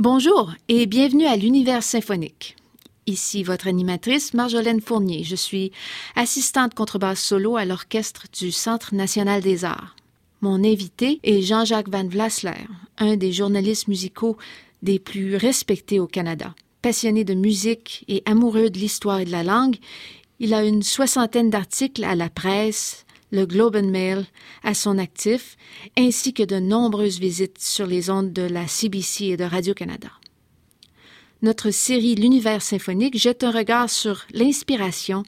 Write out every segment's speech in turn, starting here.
Bonjour et bienvenue à l'Univers symphonique. Ici votre animatrice Marjolaine Fournier. Je suis assistante contrebasse solo à l'orchestre du Centre national des arts. Mon invité est Jean-Jacques Van Vlasler, un des journalistes musicaux des plus respectés au Canada. Passionné de musique et amoureux de l'histoire et de la langue, il a une soixantaine d'articles à la presse, le Globe and Mail à son actif, ainsi que de nombreuses visites sur les ondes de la CBC et de Radio-Canada. Notre série L'univers symphonique jette un regard sur l'inspiration,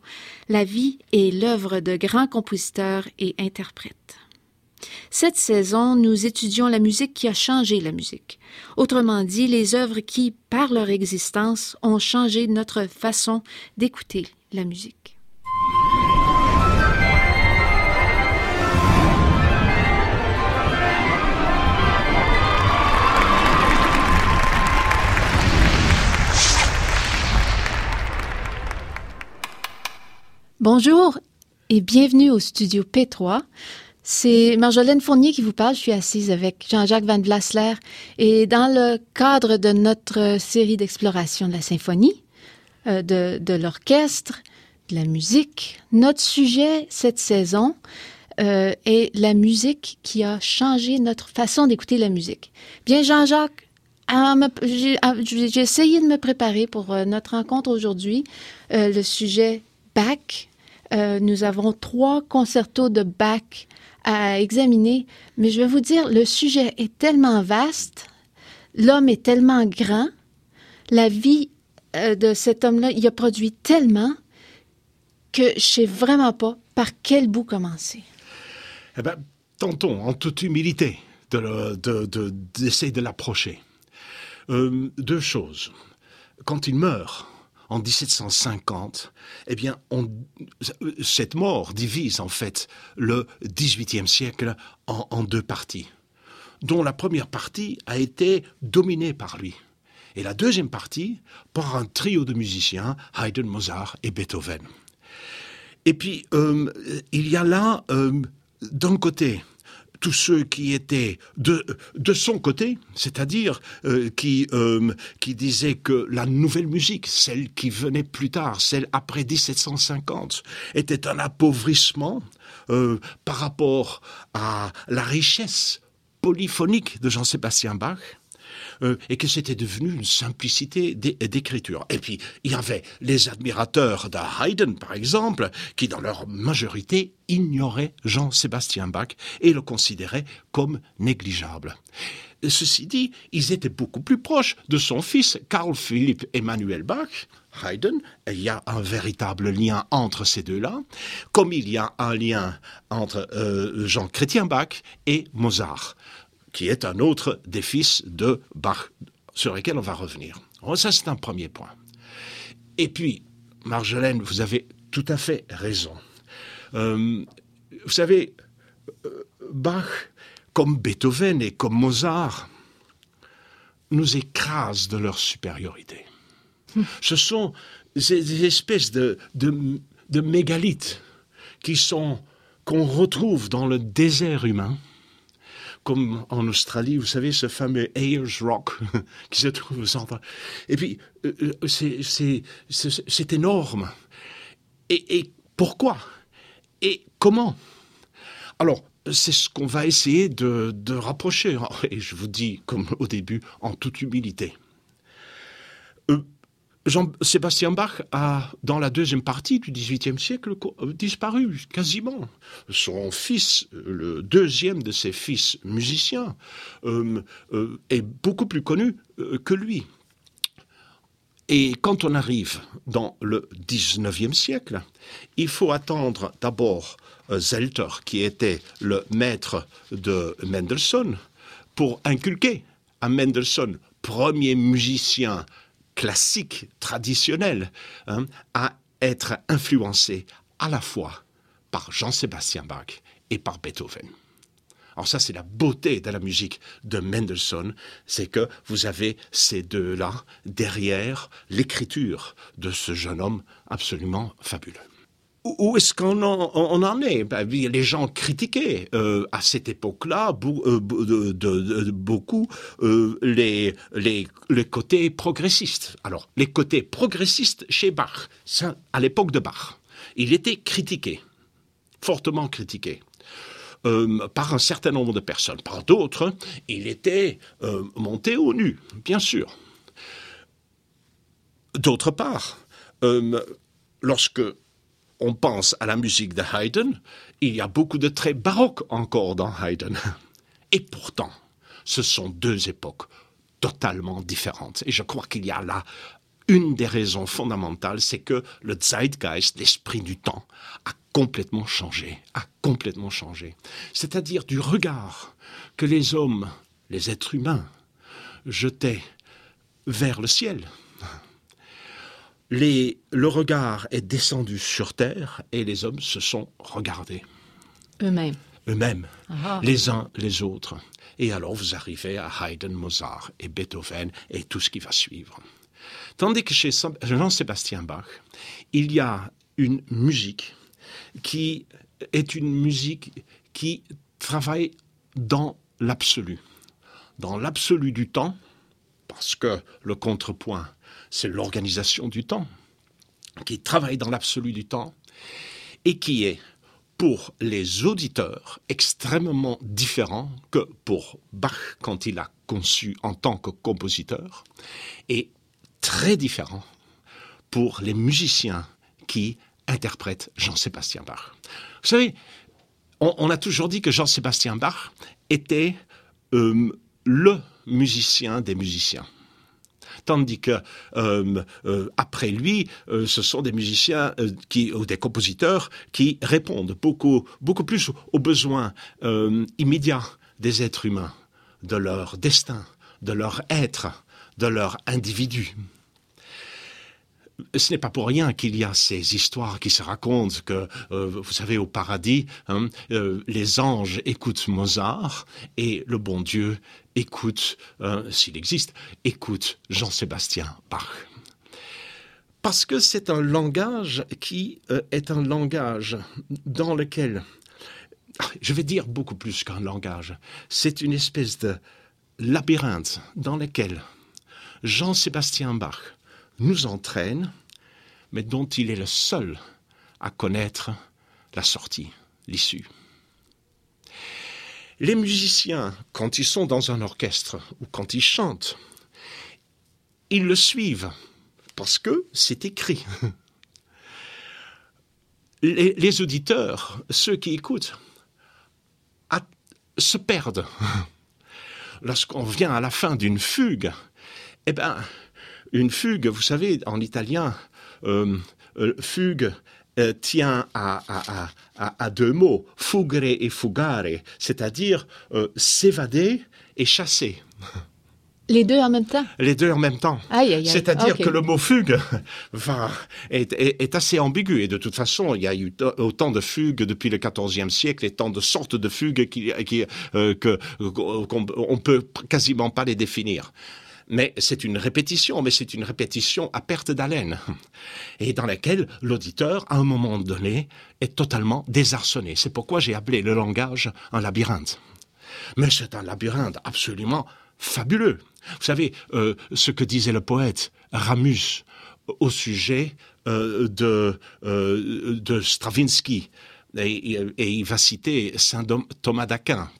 la vie et l'œuvre de grands compositeurs et interprètes. Cette saison, nous étudions la musique qui a changé la musique. Autrement dit, les œuvres qui, par leur existence, ont changé notre façon d'écouter la musique. Bonjour et bienvenue au studio P3. C'est Marjolaine Fournier qui vous parle. Je suis assise avec Jean-Jacques Van Vlasler et dans le cadre de notre série d'exploration de la symphonie, euh, de, l'orchestre, de la musique, notre sujet cette saison euh, est la musique qui a changé notre façon d'écouter la musique. Bien, Jean-Jacques, j'ai essayé de me préparer pour euh, notre rencontre aujourd'hui. le sujet Bach, euh, nous avons trois concertos de Bach à examiner, mais je vais vous dire, le sujet est tellement vaste, l'homme est tellement grand, la vie euh, de cet homme-là, il a produit tellement que je sais vraiment pas par quel bout commencer. Eh bien, tentons en toute humilité d'essayer de, de, l'approcher. Euh, deux choses. Quand il meurt, en 1750, eh bien, cette mort divise en fait le XVIIIe siècle en, deux parties, dont la première partie a été dominée par lui. Et la deuxième partie par un trio de musiciens, Haydn, Mozart et Beethoven. Et puis, euh, il y a là, euh, d'un côté, tous ceux qui étaient de, son côté, c'est-à-dire euh, qui, euh, qui disaient que la nouvelle musique, celle qui venait plus tard, celle après 1750, était un appauvrissement euh, par rapport à la richesse polyphonique de Jean-Sébastien Bach, euh, et que c'était devenu une simplicité d'écriture. Et puis, il y avait les admirateurs de Haydn, par exemple, qui, dans leur majorité, ignoraient Jean-Sébastien Bach et le considéraient comme négligeable. Ceci dit, ils étaient beaucoup plus proches de son fils Carl Philipp Emmanuel Bach, Haydn, il y a un véritable lien entre ces deux-là, comme il y a un lien entre euh, Jean Chrétien Bach et Mozart qui est un autre des fils de Bach, sur lesquels on va revenir. ça, c'est un premier point. Et puis, Marjolaine, vous avez tout à fait raison. Euh, vous savez, euh, Bach, comme Beethoven et comme Mozart, nous écrasent de leur supériorité. Ce sont des espèces de, de, de mégalithes qui sont qu'on retrouve dans le désert humain comme en Australie, vous savez, ce fameux Ayers Rock qui se trouve au centre. Et puis, euh, euh, c'est énorme. Et, et pourquoi? Et comment? Alors, c'est ce qu'on va essayer de, de, rapprocher. Et je vous dis, comme au début, en toute humilité. Jean-Sébastien Bach a, dans la deuxième partie du XVIIIe siècle, euh, disparu quasiment. Son fils, euh, le deuxième de ses fils musiciens, euh, est beaucoup plus connu que lui. Et quand on arrive dans le XIXe siècle, il faut attendre d'abord Zelter, qui était le maître de Mendelssohn, pour inculquer à Mendelssohn, premier musicien classique, traditionnel, hein, à être influencé à la fois par Jean-Sébastien Bach et par Beethoven. Alors ça, c'est la beauté de la musique de Mendelssohn, c'est que vous avez ces deux-là derrière l'écriture de ce jeune homme absolument fabuleux. Où est-ce qu'on en, est? Ben, Les gens critiquaient euh, à cette époque-là euh, beaucoup euh, les, les, côtés progressistes. Alors, les côtés progressistes chez Bach, à l'époque de Bach, il était critiqué, fortement critiqué. Par un certain nombre de personnes. Par d'autres, il était monté au nu, bien sûr. D'autre part, lorsque on pense à la musique de Haydn, il y a beaucoup de traits baroques encore dans Haydn. Et pourtant, ce sont deux époques totalement différentes. Et je crois qu'il y a là une des raisons fondamentales, c'est que le Zeitgeist, l'esprit du temps, a complètement changé, a complètement changé. C'est-à-dire du regard que les hommes, les êtres humains, jetaient vers le ciel le regard est descendu sur terre et les hommes se sont regardés. Eux-mêmes. Eux-mêmes, ah. les uns les autres. Et alors vous arrivez à Haydn, Mozart et Beethoven et tout ce qui va suivre. Tandis que chez Jean-Sébastien Bach, il y a une musique qui est une musique qui travaille dans l'absolu. Dans l'absolu du temps, parce que le contrepoint c'est l'organisation du temps, qui travaille dans l'absolu du temps et qui est pour les auditeurs extrêmement différent que pour Bach quand il a conçu en tant que compositeur et très différent pour les musiciens qui interprètent Jean-Sébastien Bach. Vous savez, on, a toujours dit que Jean-Sébastien Bach était euh, le musicien des musiciens tandis que euh, euh, après lui, euh, ce sont des musiciens ou des compositeurs qui répondent beaucoup, beaucoup plus aux besoins immédiats des êtres humains, de leur destin, de leur être, de leur individu ce n'est pas pour rien qu'il y a ces histoires qui se racontent que, vous savez, au paradis, hein, les anges écoutent Mozart et le bon Dieu écoute, euh, s'il existe, écoute Jean-Sébastien Bach. Parce que c'est un langage qui euh, est un langage dans lequel, je vais dire beaucoup plus qu'un langage, c'est une espèce de labyrinthe dans lequel Jean-Sébastien Bach nous entraîne, mais dont il est le seul à connaître la sortie, l'issue. Les musiciens, quand ils sont dans un orchestre ou quand ils chantent, ils le suivent parce que c'est écrit. Les, auditeurs, ceux qui écoutent, se perdent. Lorsqu'on vient à la fin d'une fugue, eh ben, une fugue, vous savez, en italien, euh, euh, fugue, euh, tient à, deux mots, fugere et fugare, c'est-à-dire euh, s'évader et chasser. Les deux en même temps? Les deux en même temps. C'est-à-dire que le mot fugue va, est, assez ambigu. Et de toute façon, il y a eu autant de fugues depuis le XIVe siècle et tant de sortes de fugues qui, qui, euh, qu'on ne peut quasiment pas les définir mais c'est une répétition, mais c'est une répétition à perte d'haleine, et dans laquelle l'auditeur, à un moment donné, est totalement désarçonné. C'est pourquoi j'ai appelé le langage un labyrinthe. Mais c'est un labyrinthe absolument fabuleux. Vous savez, euh, ce que disait le poète Ramus au sujet euh, de, euh, de Stravinsky, et, et, il va citer Saint Thomas d'Aquin,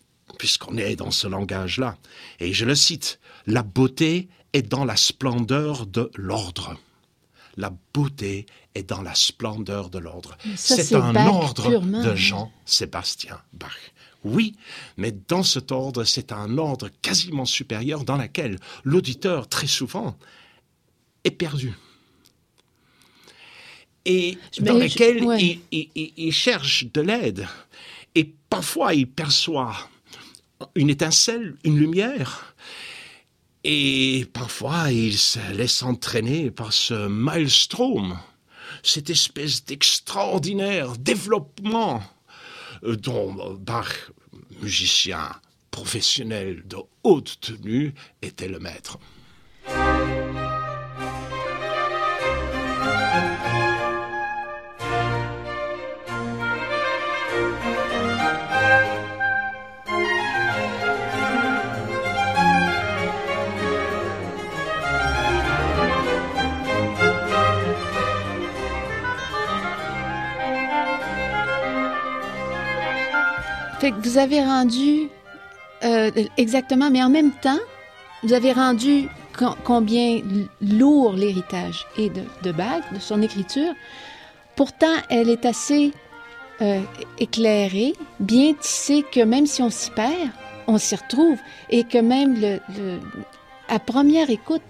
puisqu'on est dans ce langage-là. Et je le cite, la beauté est dans la splendeur de l'ordre. La beauté est dans la splendeur de l'ordre. C'est un ordre de Jean-Sébastien Bach. Oui, mais dans cet ordre, c'est un ordre quasiment supérieur dans lequel l'auditeur, très souvent, est perdu. Et dans lequel il cherche de l'aide. Et parfois, il perçoit une étincelle, une lumière. Et parfois, il se laisse entraîner par ce maelstrom, cette espèce d'extraordinaire développement euh, dont Bach, musicien professionnel de haute tenue, était le maître. Vous avez rendu euh, exactement, mais en même temps, vous avez rendu combien lourd l'héritage est de, de Bach, de son écriture. Pourtant, elle est assez euh, éclairée, bien tissée, que même si on s'y perd, on s'y retrouve. Et que même à première écoute,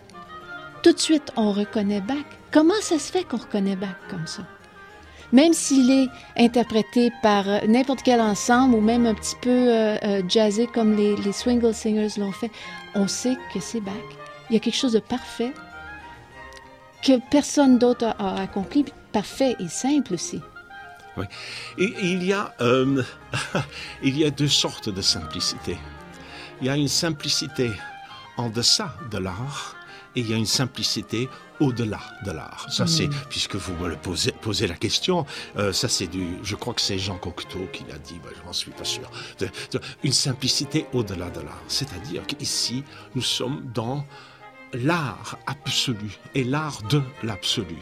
tout de suite, on reconnaît Bach. Comment ça se fait qu'on reconnaît Bach comme ça? Même s'il est interprété par euh, n'importe quel ensemble ou même un petit peu euh, euh, jazzé comme les, les Swingle Singers l'ont fait, on sait que c'est Bach. Il y a quelque chose de parfait que personne d'autre a, accompli, parfait et simple aussi. Oui. Il, y a, il y a deux sortes de simplicité. Il y a une simplicité en deçà de l'art et il y a une simplicité au-delà de l'art. Ça, c'est, mm. puisque vous me le posez, posez la question, euh, ça, c'est du, je crois que c'est Jean Cocteau qui l'a dit, ben, je n'en suis pas sûr. une simplicité au-delà de l'art. C'est-à-dire qu'ici, nous sommes dans l'art absolu et l'art de l'absolu.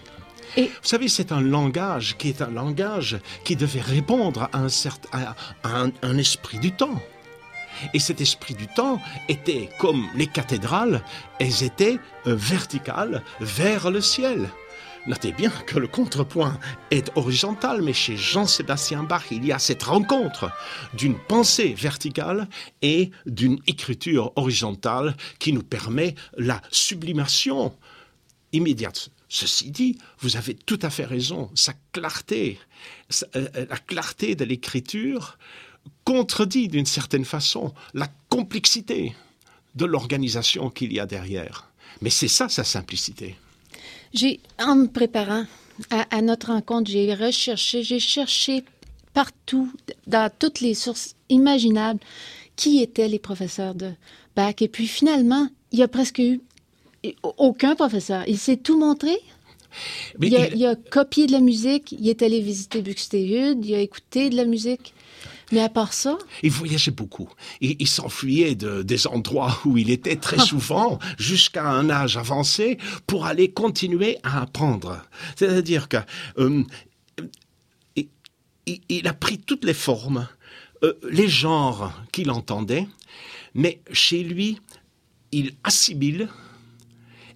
Et... Vous savez, c'est un langage qui est un langage qui devait répondre à un, certain, à un esprit du temps. Et cet esprit du temps était comme les cathédrales, elles étaient euh, verticales vers le ciel. Notez bien que le contrepoint est horizontal, mais chez Jean-Sébastien Bach, il y a cette rencontre d'une pensée verticale et d'une écriture horizontale qui nous permet la sublimation immédiate. Ceci dit, vous avez tout à fait raison, sa clarté, euh, la clarté de l'écriture contredit d'une certaine façon la complexité de l'organisation qu'il y a derrière. Mais c'est ça sa simplicité. J'ai, en me préparant à, notre rencontre, j'ai recherché, j'ai cherché partout, dans toutes les sources imaginables, qui étaient les professeurs de Bach. Et puis finalement, il y a presque eu aucun professeur. Il s'est tout montré. il, a, copié de la musique, il est allé visiter Buxtehude, il a écouté de la musique. Mais à part ça Il voyageait beaucoup. Il, il s'enfuyait de, des endroits où il était très souvent jusqu'à un âge avancé pour aller continuer à apprendre. C'est-à-dire que euh, il, a pris toutes les formes, euh, les genres qu'il entendait, mais chez lui, il assimile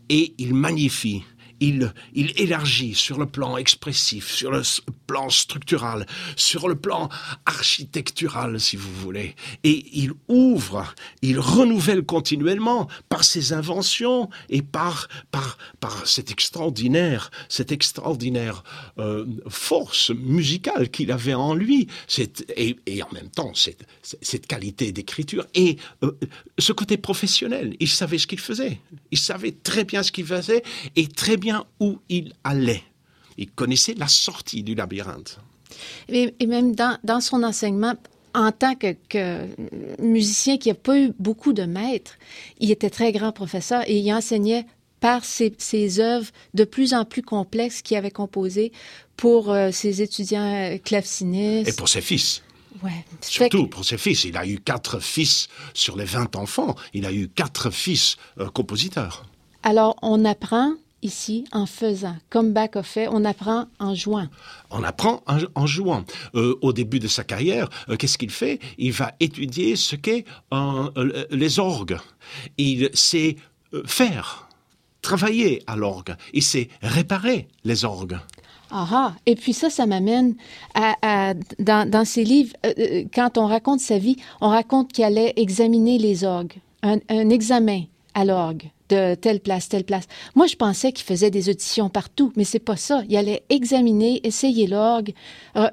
et il magnifie il, élargit sur le plan expressif, sur le plan structural, sur le plan architectural, si vous voulez. Et il ouvre, il renouvelle continuellement par ses inventions et par, par, par cette extraordinaire, cette extraordinaire euh, force musicale qu'il avait en lui, et, en même temps cette, cette qualité d'écriture et euh, ce côté professionnel. Il savait ce qu'il faisait. Il savait très bien ce qu'il faisait et très bien où il allait. Il connaissait la sortie du labyrinthe. Et, même dans, son enseignement, en tant que, musicien qui n'a pas eu beaucoup de maîtres, il était très grand professeur et il enseignait par ses, ses œuvres de plus en plus complexes qu'il avait composées pour euh, ses étudiants euh, clavecinistes. Et pour ses fils. Ouais. Surtout pour ses fils. Il a eu quatre fils sur les 20 enfants. Il a eu quatre fils euh, compositeurs. Alors, on apprend ici en faisant. Comme Bach a fait, on apprend en jouant. On apprend en, jouant. Euh, au début de sa carrière, euh, qu'est-ce qu'il fait? Il va étudier ce qu'est euh, les orgues. Il sait faire, travailler à l'orgue. Il sait réparer les orgues. Ah, ah. Et puis ça, ça m'amène à, dans, ses livres, quand on raconte sa vie, on raconte qu'il allait examiner les orgues, un, un examen à l'orgue de telle place, telle place. Moi, je pensais qu'il faisait des auditions partout, mais c'est pas ça. Il allait examiner, essayer l'orgue,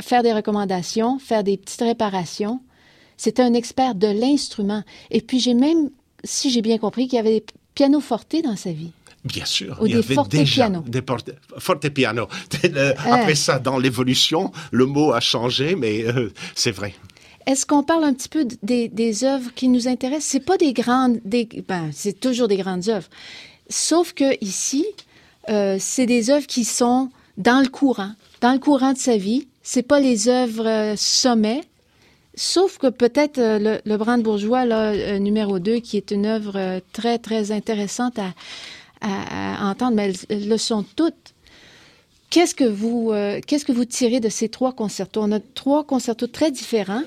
faire des recommandations, faire des petites réparations. C'était un expert de l'instrument. Et puis, j'ai même, si j'ai bien compris, qu'il y avait des pianos fortés dans sa vie. Bien sûr, il y avait déjà des forte piano. Euh, après ça, dans l'évolution, le mot a changé, mais euh, c'est vrai. Est-ce qu'on parle un petit peu des, œuvres qui nous intéressent? C'est pas des grandes, des, ben, c'est toujours des grandes œuvres. Sauf que ici, euh, c'est des œuvres qui sont dans le courant, dans le courant de sa vie. C'est pas les œuvres euh, sommets, sauf que peut-être euh, le, Brandebourgeois, là, numéro 2, qui est une œuvre très, très intéressante à, à, entendre, mais elles, le sont toutes. Qu'est-ce que vous, qu'est-ce que vous tirez de ces trois concertos? On a trois concertos très différents.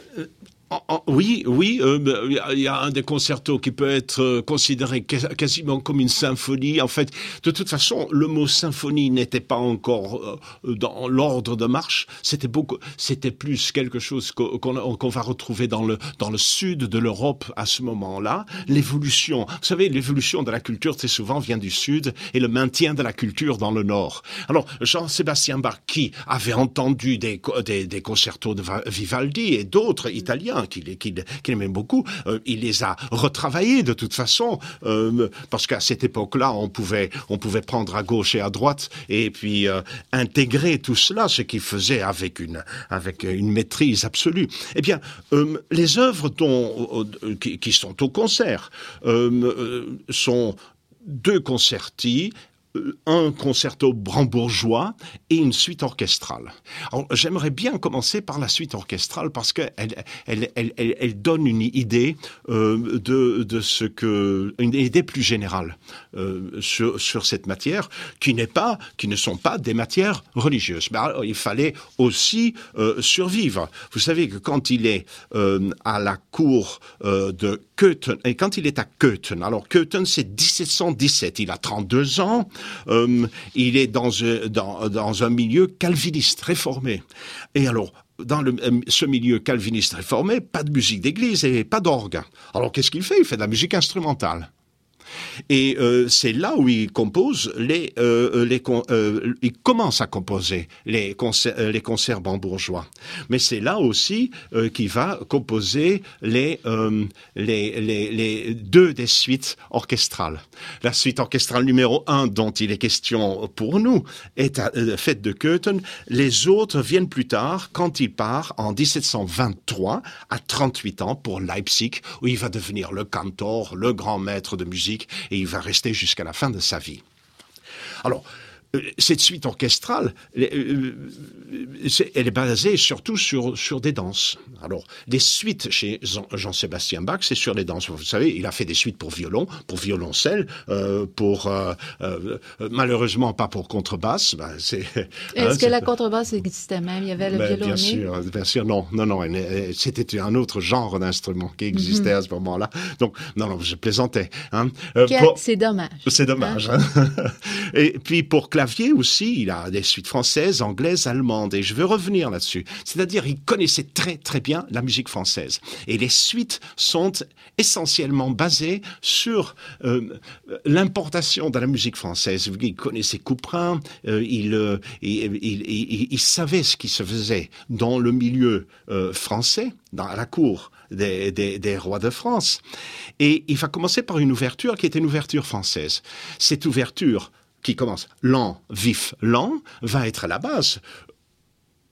Oui, oui, euh, il y a un des concertos qui peut être euh, considéré quasiment comme une symphonie. En fait, de toute façon, le mot symphonie n'était pas encore euh, dans l'ordre de marche. C'était beaucoup, c'était plus quelque chose qu'on va retrouver dans le dans le sud de l'Europe à ce moment-là. L'évolution, vous savez, l'évolution de la culture très souvent vient du sud et le maintien de la culture dans le nord. Alors Jean-Sébastien Bach, qui avait entendu des des, des concertos de Vivaldi et d'autres italiens qu'il aimait beaucoup, euh, il les a retravaillés de toute façon, euh, parce qu'à cette époque-là, on pouvait, on pouvait prendre à gauche et à droite et puis euh, intégrer tout cela, ce qu'il faisait avec une, avec une maîtrise absolue. Eh bien, les œuvres qui, qui, sont au concert sont deux concertis un concerto brandebourgeois et une suite orchestrale. J'aimerais bien commencer par la suite orchestrale parce qu'elle elle, donne une idée euh, de, de, ce que une idée plus générale euh, sur, cette matière qui n'est pas qui ne sont pas des matières religieuses. Mais alors, il fallait aussi euh, survivre. Vous savez que quand il est euh, à la cour euh, de Köthen et quand il est à Köthen, alors Köthen c'est 1717, il a 32 ans. Euh, il est dans, dans, un milieu calviniste réformé. Et alors, dans euh, ce milieu calviniste réformé, pas de musique d'église et pas d'orgue. Alors qu'est-ce qu'il fait? Il fait de la musique instrumentale. Et euh, c'est là où il compose les, euh, euh les il commence à composer les concerts, les concerts. Mais c'est là aussi qu'il va composer les, les, les, deux des suites orchestrales. La suite orchestrale numéro un dont il est question pour nous est faite de Köthen. Les autres viennent plus tard quand il part en 1723 à 38 ans pour Leipzig où il va devenir le cantor, le grand maître de musique et il va rester jusqu'à la fin de sa vie. Cette suite orchestrale, euh, euh, elle est basée surtout sur, sur des danses. Alors, les suites chez Jean-Sébastien Bach, c'est sur les danses. Vous savez, il a fait des suites pour violon, pour violoncelle, pour malheureusement pas pour contrebasse. Ben, Est-ce hein, que la contrebasse existait même? Il y avait le ben, Bien sûr, bien sûr, non, non, non. C'était un autre genre d'instrument qui existait mhm. à ce moment-là. Donc, non, non, je plaisantais. Hein. C'est dommage. C'est dommage. Hein? Et puis pour clavier aussi, il a des suites françaises, anglaises, allemandes. Et je veux revenir là-dessus. C'est-à-dire, il connaissait très très bien la musique française. Et les suites sont essentiellement basées sur euh, l'importation de la musique française. Il connaissait Couperin, euh, il, euh, il, il, savait ce qui se faisait dans le milieu français, dans la cour des, des, des, rois de France. Et il va commencer par une ouverture qui est une ouverture française. Cette ouverture qui commence lent, vif, lent, va être à la base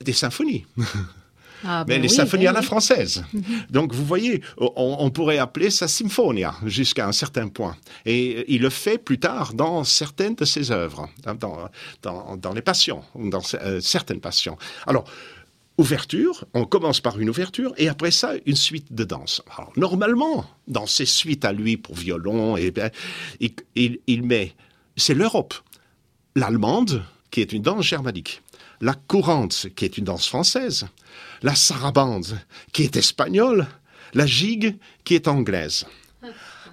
des symphonies. Ah, ben Mais les symphonies ben à la française. Donc vous voyez, on, pourrait appeler ça symphonia jusqu'à un certain point. Et il le fait plus tard dans certaines de ses œuvres, dans, dans, dans les passions, dans euh, certaines passions. Alors, ouverture, on commence par une ouverture et après ça, une suite de danse. Alors, normalement, dans ces suites à lui pour violon, et, eh il, il, il met c'est l'Europe. L'allemande, qui est une danse germanique. La courante, qui est une danse française. La sarabande, qui est espagnole. La gigue, qui est anglaise.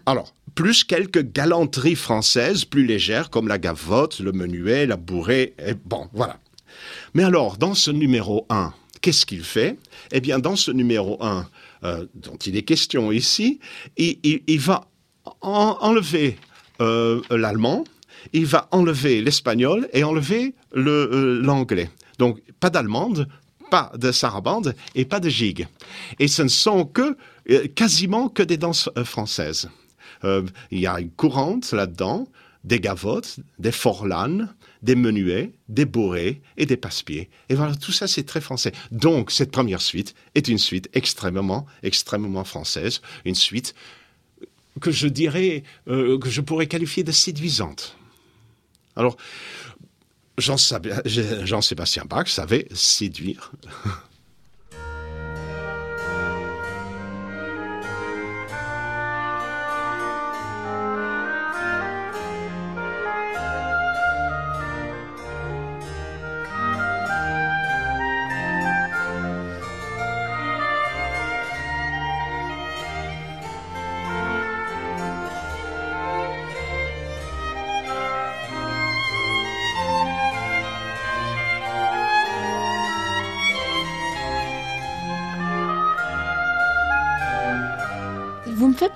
Alors, plus quelques galanteries françaises plus légères, comme la gavotte, le menuet, la bourrée, bon, voilà. Mais alors, dans ce numéro 1, qu'est-ce qu'il fait? Eh bien, dans ce numéro 1, euh, dont il est question ici, il, va enlever euh, l'allemand, il va enlever l'espagnol et enlever euh, l'anglais. Donc, pas d'allemande, pas de sarabande et pas de gigue. Et ce ne sont que, euh, quasiment que des danses euh, françaises. il y a une courante là-dedans, des gavottes, des forlanes, des menuets, des bourrées et des passepieds. Et voilà, tout ça, c'est très français. Donc, cette première suite est une suite extrêmement, extrêmement française, une suite que je dirais, que je pourrais qualifier de séduisante. Alors, Jean-Sébastien Bach savait séduire.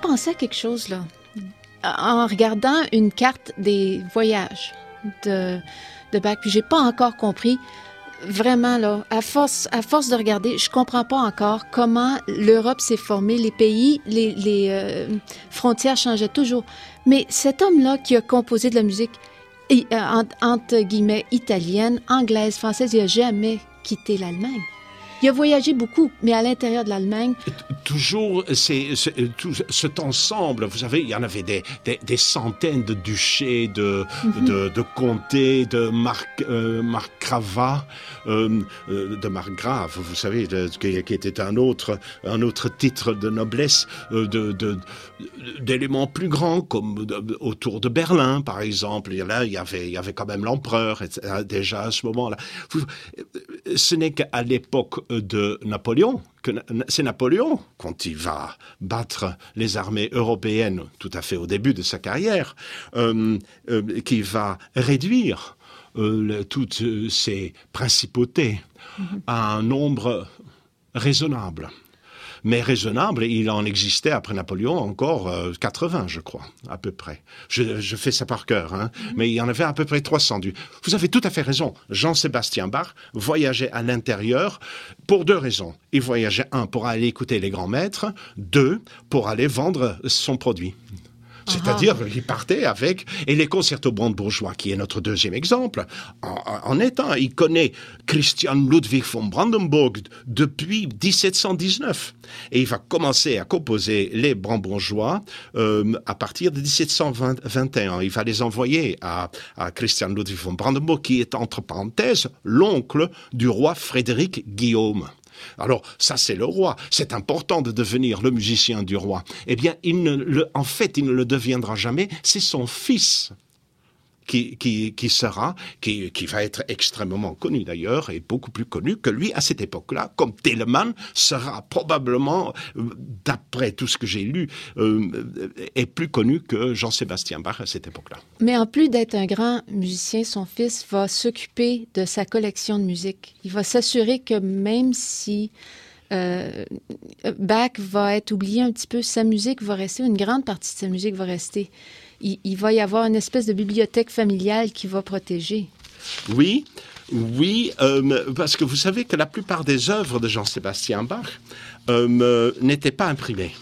Penser à quelque chose, là. En regardant une carte des voyages de, de Bach, puis j'ai pas encore compris vraiment, là, à force, à force de regarder, je comprends pas encore comment l'Europe s'est formée, les pays, les, euh, frontières changeaient toujours. Mais cet homme-là qui a composé de la musique, euh, entre, guillemets, italienne, anglaise, française, il n'a jamais quitté l'Allemagne. Il a voyagé beaucoup, mais à l'intérieur de l'Allemagne. Toujours, c'est tout cet ensemble. Vous savez, il y en avait des, des, centaines de duchés, de, mhm. de, de, comtés, de marc, euh, euh, euh, de margrave. Vous savez, qui, qui, était un autre, un autre titre de noblesse, euh, de d'éléments plus grands, comme autour de Berlin, par exemple. Et là, il y avait, il y avait quand même l'empereur déjà à ce moment-là. Ce n'est qu'à l'époque de Napoléon, c'est Napoléon, quand il va battre les armées européennes tout à fait au début de sa carrière, euh, euh, qui va réduire euh, toutes ces principautés à un nombre raisonnable mais raisonnable. Il en existait après Napoléon encore 80, euh, je crois, à peu près. Je, fais ça par cœur, hein. Mhm. mais il y en avait à peu près 300. Vous avez tout à fait raison. Jean-Sébastien Bach voyageait à l'intérieur pour deux raisons. Il voyageait, un, pour aller écouter les grands maîtres, deux, pour aller vendre son produit. C'est-à-dire qu'il partait avec, et les concertos brandebourgeois, qui est notre deuxième exemple, en, étant, il connaît Christian Ludwig von Brandenburg depuis 1719. Et il va commencer à composer les brandebourgeois euh, à partir de 1721. Il va les envoyer à, à Christian Ludwig von Brandenburg, qui est entre parenthèses l'oncle du roi Frédéric Guillaume. Alors, ça, c'est le roi. C'est important de devenir le musicien du roi. Eh bien, en fait, il ne le deviendra jamais. C'est son fils qui, qui, qui sera, qui, qui, va être extrêmement connu d'ailleurs, et beaucoup plus connu que lui à cette époque-là, comme Telemann sera probablement, euh, d'après tout ce que j'ai lu, euh, est plus connu que Jean-Sébastien Bach à cette époque-là. Mais en plus d'être un grand musicien, son fils va s'occuper de sa collection de musique. Il va s'assurer que même si euh, Bach va être oublié un petit peu, sa musique va rester, une grande partie de sa musique va rester il, va y avoir une espèce de bibliothèque familiale qui va protéger. Oui, oui, euh, parce que vous savez que la plupart des œuvres de Jean-Sébastien Bach euh, n'étaient pas imprimées.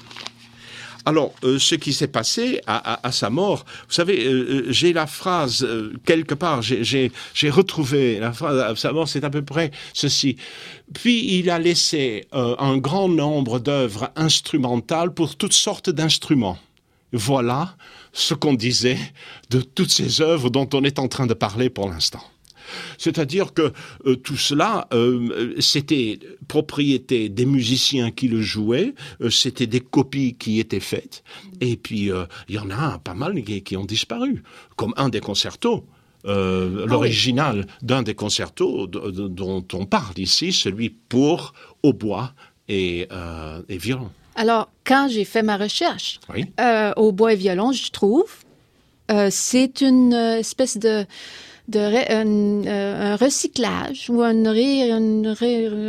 Alors, euh, ce qui s'est passé à, sa mort, vous savez, j'ai la phrase quelque part, j'ai retrouvé la phrase à sa mort, c'est à peu près ceci. Puis il a laissé un grand nombre d'œuvres instrumentales pour toutes sortes d'instruments. Voilà ce qu'on disait de toutes ces œuvres dont on est en train de parler pour l'instant. C'est-à-dire que euh, tout cela, euh, c'était propriété des musiciens qui le jouaient, euh, c'était des copies qui étaient faites, et puis il y en a pas mal qui, ont disparu, comme un des concertos. Ah l'original d'un des concertos dont on parle ici, celui pour hautbois et, et violon. Alors, quand j'ai fait ma recherche euh, au bois et violon, je trouve, euh, c'est une espèce de, de un, recyclage ou une,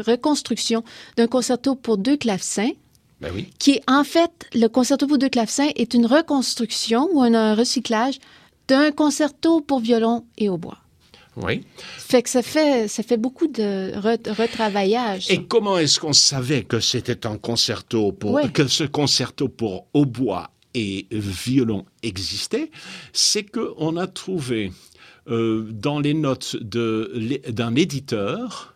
reconstruction d'un concerto pour deux clavecins. Ben oui. Qui est en fait, le concerto pour deux clavecins est une reconstruction ou un, recyclage d'un concerto pour violon et au bois. Oui. Fait que ça fait, ça fait beaucoup de retravaillage. Et comment est-ce qu'on savait que c'était un concerto pour, que ce concerto pour hautbois et violon existait? C'est qu'on a trouvé euh, dans les notes d'un éditeur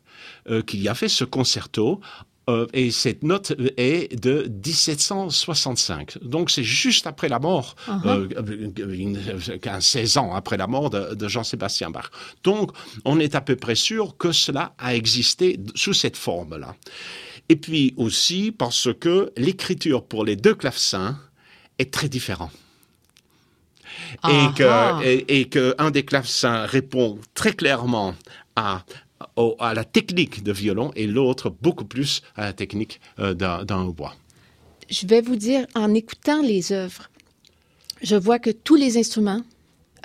euh, qui a fait ce concerto euh, et cette note est de 1765. Donc c'est juste après la mort, uh -huh. 16 ans après la mort de, Jean-Sébastien Bach. Donc on est à peu près sûr que cela a existé sous cette forme-là. Et puis aussi parce que l'écriture pour les deux clavecins est très différente. Et que, et, et que un des clavecins répond très clairement à à la technique de violon et l'autre beaucoup plus à la technique euh, d'un hautbois. Je vais vous dire, en écoutant les œuvres, je vois que tous les instruments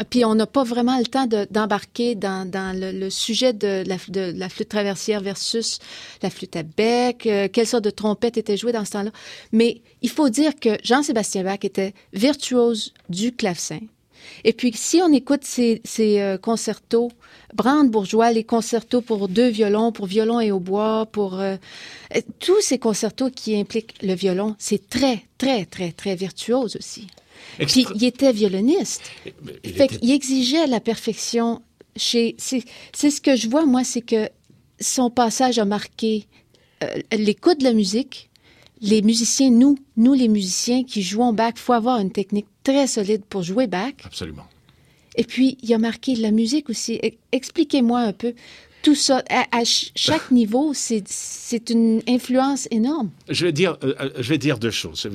Puis on n'a pas vraiment le temps d'embarquer dans, le, sujet de la, de la, flûte traversière versus la flûte à bec, euh, quelle sorte de trompette était jouée dans ce temps-là. Mais il faut dire que Jean-Sébastien Bach était virtuose du clavecin. Et puis, si on écoute ces, ces euh, concertos, Brandebourgeois, les concertos pour deux violons, pour violon et hautbois, pour euh, tous ces concertos qui impliquent le violon, c'est très, très, très, très virtuose aussi. Puis il était violoniste. Il, fait il exigeait la perfection chez. C'est ce que je vois, moi, c'est que son passage a marqué euh, l'écoute de la musique. Les musiciens, nous, nous les musiciens qui jouons Bach, faut avoir une technique très solide pour jouer Bach. Absolument. Et puis, il a marqué la musique aussi. E, expliquez-moi un peu tout ça, à, chaque niveau, c'est une influence énorme. Je vais dire, euh, euh, je vais dire deux choses.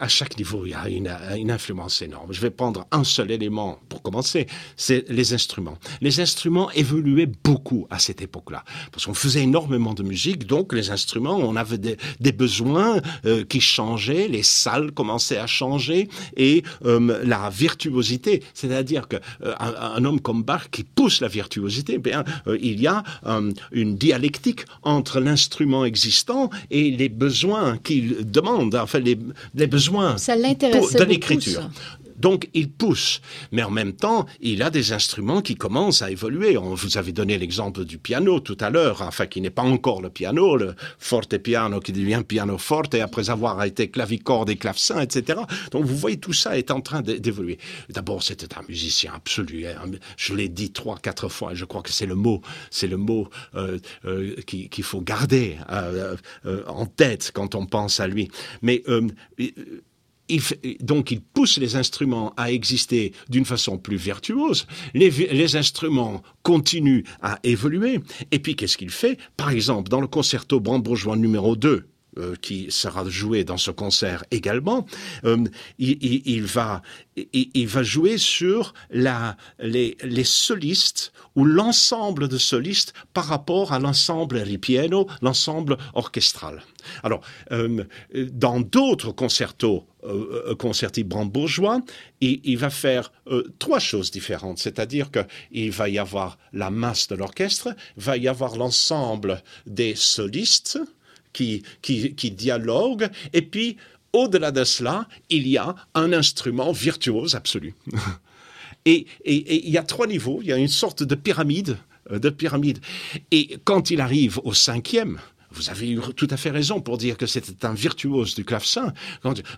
À chaque niveau, il y a une, une, influence énorme. Je vais prendre un seul élément pour commencer, c'est les instruments. Les instruments évoluaient beaucoup à cette époque-là, parce qu'on faisait énormément de musique, donc les instruments, on avait des, des besoins euh, qui changeaient, les salles commençaient à changer, et la virtuosité, c'est-à-dire qu'un un homme comme Bach qui pousse la virtuosité, bien, il y a euh, une dialectique entre l'instrument existant et les besoins qu'il demande, enfin les, les besoins de l'écriture. Donc, il pousse. Mais en même temps, il a des instruments qui commencent à évoluer. On vous avez donné l'exemple du piano tout à l'heure, enfin, qui n'est pas encore le piano, le forte piano qui devient piano forte, et après avoir été clavicorde et clavecin, etc. Donc, vous voyez, tout ça est en train d'évoluer. D'abord, c'était un musicien absolu. Hein. Je l'ai dit trois, quatre fois. Je crois que c'est le mot, c'est le mot euh, euh, qu'il faut garder euh, en tête quand on pense à lui. Mais donc il pousse les instruments à exister d'une façon plus vertueuse. Les, instruments continuent à évoluer. Et puis qu'est-ce qu'il fait? Par exemple, dans le concerto brandebourgeois numéro 2, euh, qui sera joué dans ce concert également, euh, il, va, jouer sur les, solistes ou l'ensemble de solistes par rapport à l'ensemble ripieno, l'ensemble orchestral. Alors, euh, dans d'autres concertos, concerti brandebourgeois, il, il va faire trois choses différentes. C'est-à-dire qu'il va y avoir la masse de l'orchestre, va y avoir l'ensemble des solistes, qui, qui, et puis au-delà de cela, il y a un instrument virtuose absolu. et, et, il y a trois niveaux, il y a une sorte de pyramide, euh, de pyramide. Et quand il arrive au cinquième, vous avez eu tout à fait raison pour dire que c'était un virtuose du clavecin.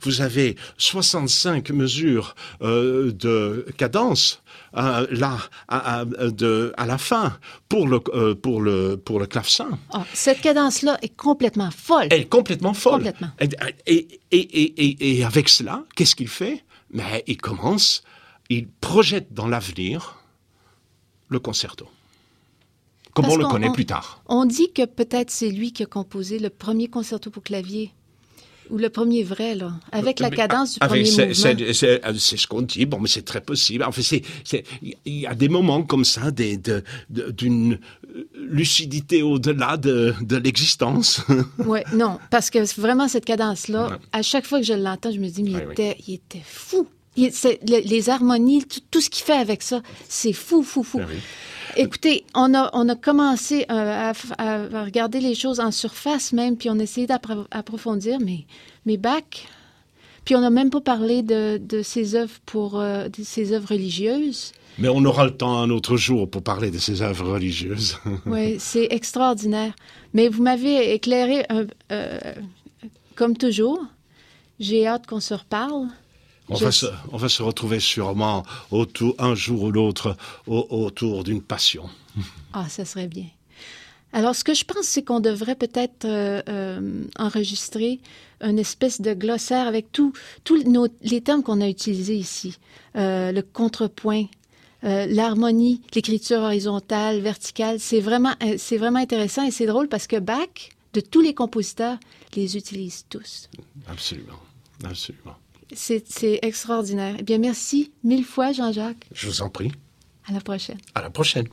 Vous avez 65 mesures euh, de cadence euh, là à, de, à, la fin pour le euh, pour le pour le clavecin. Ah, cette cadence-là est complètement folle. Elle est complètement folle. Complètement. Et, et, et, et avec cela, qu'est-ce qu'il fait? Mais il commence, il projette dans l'avenir le concerto comme on le connaît plus tard. On dit que peut-être c'est lui qui a composé le premier concerto pour clavier. Ou le premier vrai, là, avec la cadence du premier mouvement. Euh, c'est ce qu'on dit, bon, mais c'est très possible. Enfin, il y a des moments comme ça, d'une lucidité au-delà de, de l'existence. oui, non, parce que vraiment, cette cadence-là, à chaque fois que je l'entends, je me dis, mais il, était, il était fou. les, harmonies, tout, ce qu'il fait avec ça, c'est fou, fou, fou. Écoutez, on a, on a commencé euh, à, regarder les choses en surface même, puis on a essayé d'approfondir, mais, mais Bach, puis on n'a même pas parlé de, de ses œuvres pour euh, ses œuvres religieuses. Mais on aura le temps un autre jour pour parler de ses œuvres religieuses. oui, c'est extraordinaire. Mais vous m'avez éclairé, euh, comme toujours. J'ai hâte qu'on se reparle. On, va se, on, va se, retrouver sûrement autour, un jour ou l'autre autour d'une passion. Ah, ça serait bien. Alors, ce que je pense, c'est qu'on devrait peut-être euh, euh, enregistrer une espèce de glossaire avec tous les termes qu'on a utilisés ici. Euh, le contrepoint, l'harmonie, l'écriture horizontale, verticale. C'est vraiment, c'est vraiment intéressant et c'est drôle parce que Bach, de tous les compositeurs, les utilise tous. Absolument. Absolument. C'est extraordinaire. Eh bien, merci mille fois, Jean-Jacques. Je vous en prie. À la prochaine. À la prochaine.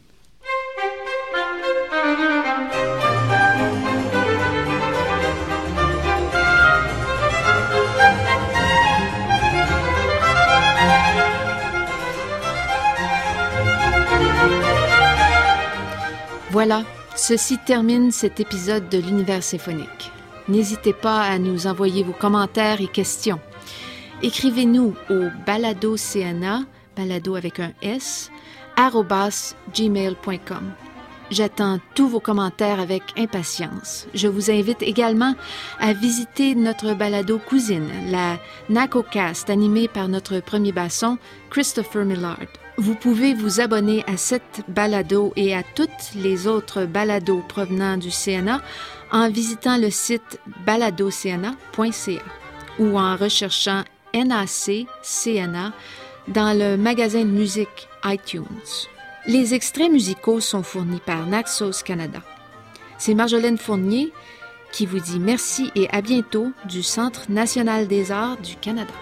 Voilà, ceci termine cet épisode de l'univers symphonique. N'hésitez pas à nous envoyer vos commentaires et questions. Écrivez-nous au balado CNA, balado avec un S, gmail.com. J'attends tous vos commentaires avec impatience. Je vous invite également à visiter notre balado cousine, la NACOcast, animée par notre premier basson, Christopher Millard. Vous pouvez vous abonner à cette balado et à toutes les autres balados provenant du CNA en visitant le site baladocna.ca ou en recherchant NAC CNA dans le magasin de musique iTunes. Les extraits musicaux sont fournis par Naxos Canada. C'est Marjolaine Fournier qui vous dit merci et à bientôt du Centre national des arts du Canada.